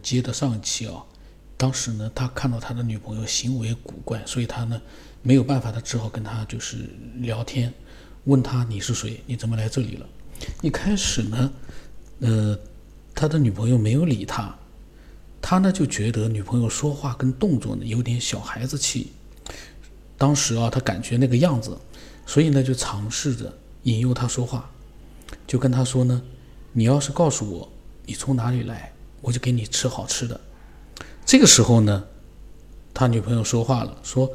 接的上一期啊，当时呢，他看到他的女朋友行为古怪，所以他呢没有办法，他只好跟他就是聊天，问他你是谁，你怎么来这里了？一开始呢，呃，他的女朋友没有理他，他呢就觉得女朋友说话跟动作呢有点小孩子气，当时啊，他感觉那个样子，所以呢就尝试着引诱他说话，就跟他说呢，你要是告诉我你从哪里来。我就给你吃好吃的。这个时候呢，他女朋友说话了，说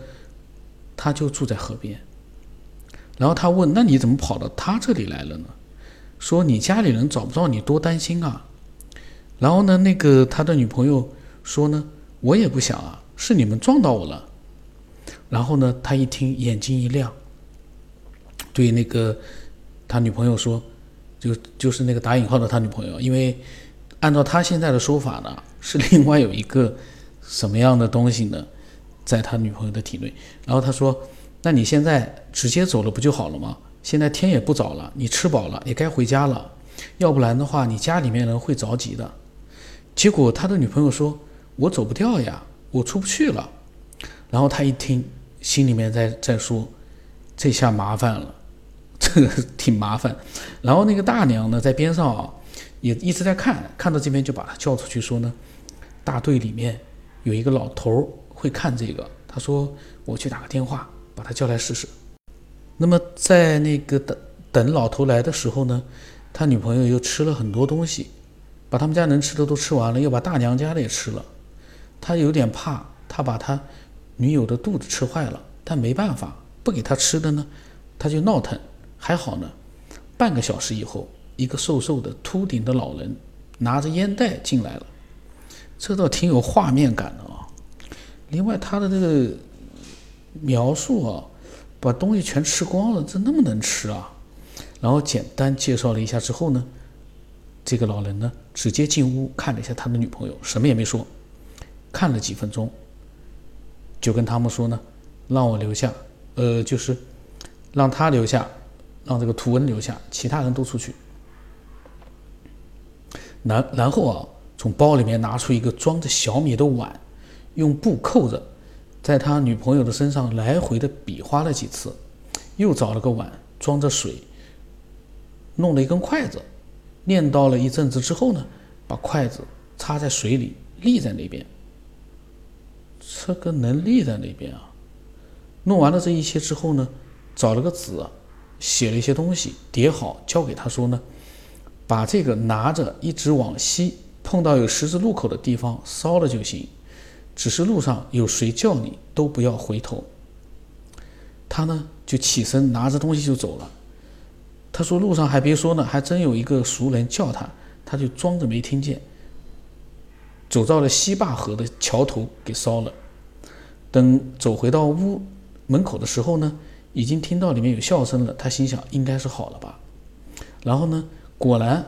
他就住在河边。然后他问：“那你怎么跑到他这里来了呢？”说：“你家里人找不到你，多担心啊。”然后呢，那个他的女朋友说呢：“我也不想啊，是你们撞到我了。”然后呢，他一听，眼睛一亮，对那个他女朋友说：“就就是那个打引号的他女朋友，因为。”按照他现在的说法呢，是另外有一个什么样的东西呢，在他女朋友的体内。然后他说：“那你现在直接走了不就好了吗？现在天也不早了，你吃饱了也该回家了。要不然的话，你家里面人会着急的。”结果他的女朋友说：“我走不掉呀，我出不去了。”然后他一听，心里面在在说：“这下麻烦了，这个挺麻烦。”然后那个大娘呢，在边上啊。也一直在看，看到这边就把他叫出去说呢，大队里面有一个老头会看这个，他说我去打个电话，把他叫来试试。那么在那个等等老头来的时候呢，他女朋友又吃了很多东西，把他们家能吃的都吃完了，又把大娘家的也吃了。他有点怕，他把他女友的肚子吃坏了，但没办法，不给他吃的呢，他就闹腾。还好呢，半个小时以后。一个瘦瘦的秃顶的老人拿着烟袋进来了，这倒挺有画面感的啊。另外，他的这个描述啊，把东西全吃光了，这那么能吃啊？然后简单介绍了一下之后呢，这个老人呢直接进屋看了一下他的女朋友，什么也没说，看了几分钟，就跟他们说呢，让我留下，呃，就是让他留下，让这个图文留下，其他人都出去。然然后啊，从包里面拿出一个装着小米的碗，用布扣着，在他女朋友的身上来回的比划了几次，又找了个碗装着水，弄了一根筷子，念叨了一阵子之后呢，把筷子插在水里立在那边。这个能立在那边啊？弄完了这一切之后呢，找了个纸，写了一些东西，叠好交给他说呢。把这个拿着，一直往西，碰到有十字路口的地方烧了就行。只是路上有谁叫你，都不要回头。他呢就起身拿着东西就走了。他说路上还别说呢，还真有一个熟人叫他，他就装着没听见，走到了西坝河的桥头给烧了。等走回到屋门口的时候呢，已经听到里面有笑声了。他心想应该是好了吧。然后呢？果然，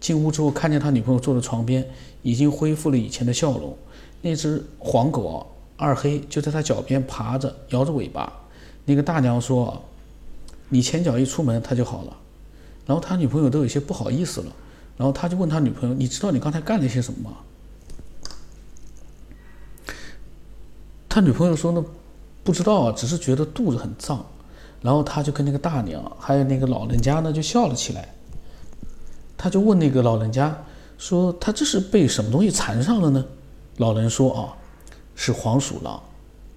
进屋之后看见他女朋友坐在床边，已经恢复了以前的笑容。那只黄狗啊，二黑就在他脚边爬着，摇着尾巴。那个大娘说：“你前脚一出门，它就好了。”然后他女朋友都有些不好意思了。然后他就问他女朋友：“你知道你刚才干了些什么吗？”他女朋友说呢：“不知道啊，只是觉得肚子很胀。”然后他就跟那个大娘还有那个老人家呢，就笑了起来。他就问那个老人家说：“他这是被什么东西缠上了呢？”老人说：“啊，是黄鼠狼。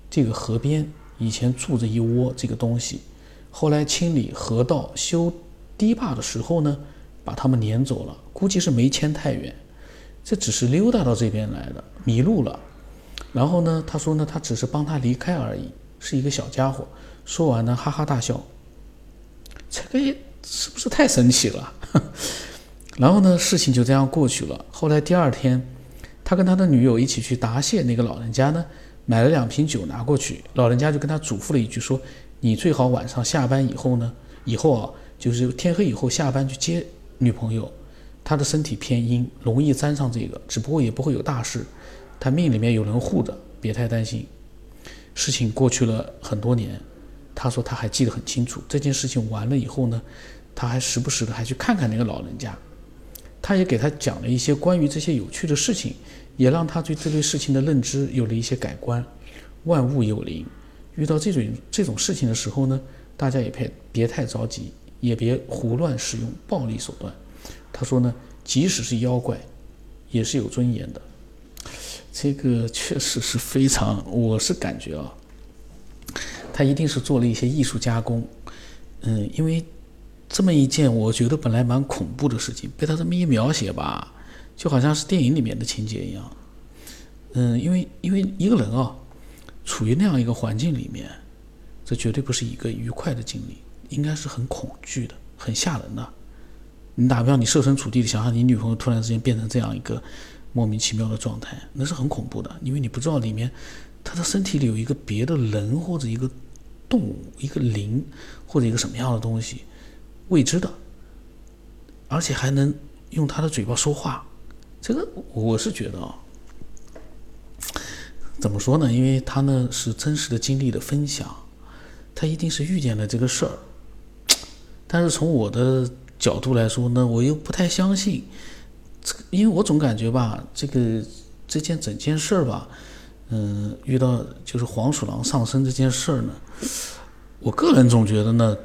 这个河边以前住着一窝这个东西，后来清理河道、修堤坝的时候呢，把它们撵走了。估计是没牵太远，这只是溜达到这边来的，迷路了。然后呢，他说呢，他只是帮他离开而已，是一个小家伙。说完呢，哈哈大笑。这个是不是太神奇了？”然后呢，事情就这样过去了。后来第二天，他跟他的女友一起去答谢那个老人家呢，买了两瓶酒拿过去。老人家就跟他嘱咐了一句，说：“你最好晚上下班以后呢，以后啊，就是天黑以后下班去接女朋友。她的身体偏阴，容易沾上这个，只不过也不会有大事。她命里面有人护着，别太担心。”事情过去了很多年，他说他还记得很清楚。这件事情完了以后呢，他还时不时的还去看看那个老人家。他也给他讲了一些关于这些有趣的事情，也让他对这类事情的认知有了一些改观。万物有灵，遇到这种这种事情的时候呢，大家也别别太着急，也别胡乱使用暴力手段。他说呢，即使是妖怪，也是有尊严的。这个确实是非常，我是感觉啊，他一定是做了一些艺术加工。嗯，因为。这么一件我觉得本来蛮恐怖的事情，被他这么一描写吧，就好像是电影里面的情节一样。嗯，因为因为一个人啊，处于那样一个环境里面，这绝对不是一个愉快的经历，应该是很恐惧的，很吓人的。你打比方，你设身处地的想象，你女朋友突然之间变成这样一个莫名其妙的状态，那是很恐怖的，因为你不知道里面她的身体里有一个别的人或者一个动物、一个灵或者一个什么样的东西。未知的，而且还能用他的嘴巴说话，这个我是觉得啊，怎么说呢？因为他呢是真实的经历的分享，他一定是遇见了这个事儿。但是从我的角度来说呢，我又不太相信，因为我总感觉吧，这个这件整件事吧，嗯，遇到就是黄鼠狼上身这件事儿呢，我个人总觉得呢。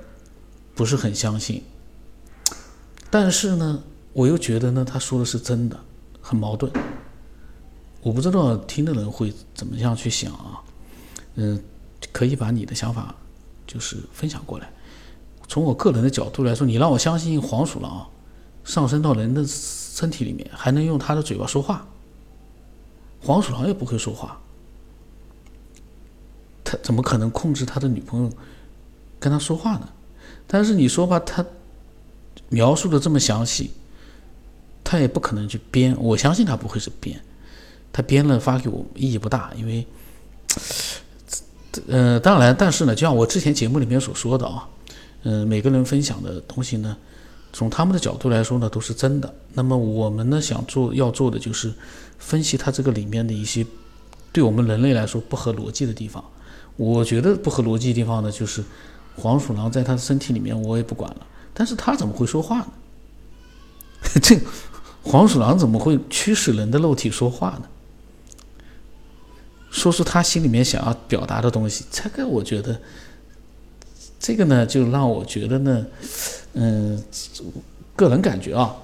不是很相信，但是呢，我又觉得呢，他说的是真的，很矛盾。我不知道听的人会怎么样去想啊？嗯，可以把你的想法就是分享过来。从我个人的角度来说，你让我相信黄鼠狼上升到人的身体里面，还能用他的嘴巴说话。黄鼠狼又不会说话，他怎么可能控制他的女朋友跟他说话呢？但是你说吧，他描述的这么详细，他也不可能去编。我相信他不会是编，他编了发给我意义不大，因为，呃，当然，但是呢，就像我之前节目里面所说的啊，嗯，每个人分享的东西呢，从他们的角度来说呢，都是真的。那么我们呢，想做要做的就是分析他这个里面的一些对我们人类来说不合逻辑的地方。我觉得不合逻辑的地方呢，就是。黄鼠狼在他的身体里面，我也不管了。但是他怎么会说话呢？这黄鼠狼怎么会驱使人的肉体说话呢？说出他心里面想要表达的东西，这个我觉得，这个呢，就让我觉得呢，嗯，个人感觉啊，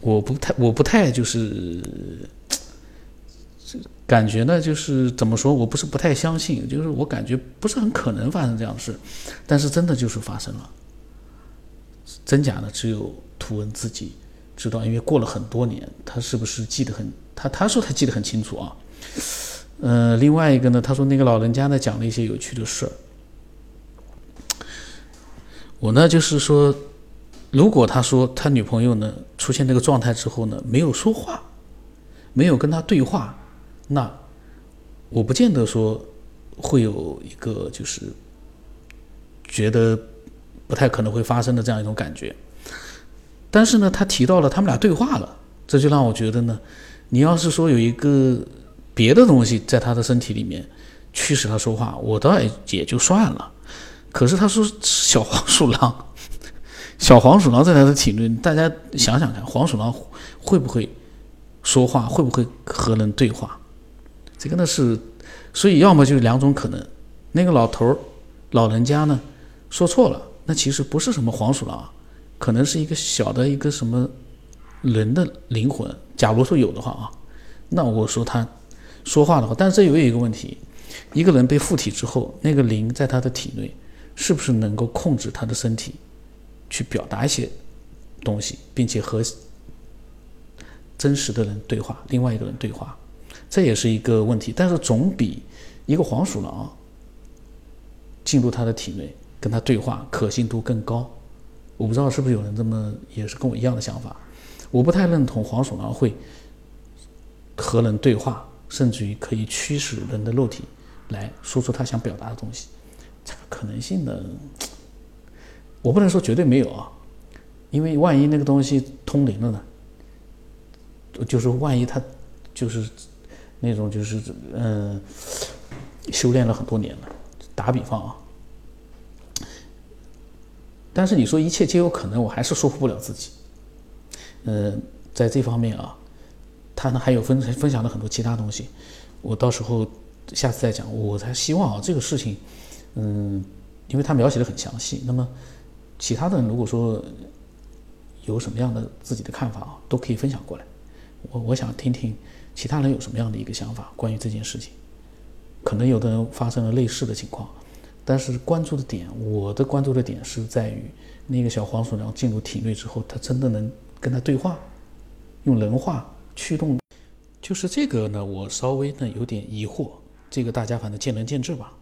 我不太，我不太就是。感觉呢，就是怎么说，我不是不太相信，就是我感觉不是很可能发生这样的事，但是真的就是发生了。真假呢，只有图文自己知道，因为过了很多年，他是不是记得很？他他说他记得很清楚啊。呃，另外一个呢，他说那个老人家呢讲了一些有趣的事儿。我呢就是说，如果他说他女朋友呢出现那个状态之后呢，没有说话，没有跟他对话。那我不见得说会有一个就是觉得不太可能会发生的这样一种感觉，但是呢，他提到了他们俩对话了，这就让我觉得呢，你要是说有一个别的东西在他的身体里面驱使他说话，我倒也也就算了。可是他说小黄鼠狼，小黄鼠狼在他的体内，大家想想看，黄鼠狼会不会说话，会不会和人对话？这个呢是，所以要么就是两种可能，那个老头儿、老人家呢说错了，那其实不是什么黄鼠狼，可能是一个小的一个什么人的灵魂。假如说有的话啊，那我说他说话的话，但是这有一个问题，一个人被附体之后，那个灵在他的体内，是不是能够控制他的身体去表达一些东西，并且和真实的人对话，另外一个人对话？这也是一个问题，但是总比一个黄鼠狼进入他的体内跟他对话可信度更高。我不知道是不是有人这么也是跟我一样的想法。我不太认同黄鼠狼会和人对话，甚至于可以驱使人的肉体来说出他想表达的东西。这个可能性呢，我不能说绝对没有啊，因为万一那个东西通灵了呢，就是万一他就是。那种就是嗯，修炼了很多年了。打比方啊，但是你说一切皆有可能，我还是说服不了自己。嗯，在这方面啊，他呢还有分分享了很多其他东西，我到时候下次再讲。我才希望啊，这个事情，嗯，因为他描写的很详细，那么其他的如果说有什么样的自己的看法啊，都可以分享过来。我我想听听其他人有什么样的一个想法关于这件事情。可能有的人发生了类似的情况，但是关注的点，我的关注的点是在于那个小黄鼠狼进入体内之后，它真的能跟它对话，用人话驱动，就是这个呢，我稍微呢有点疑惑，这个大家反正见仁见智吧。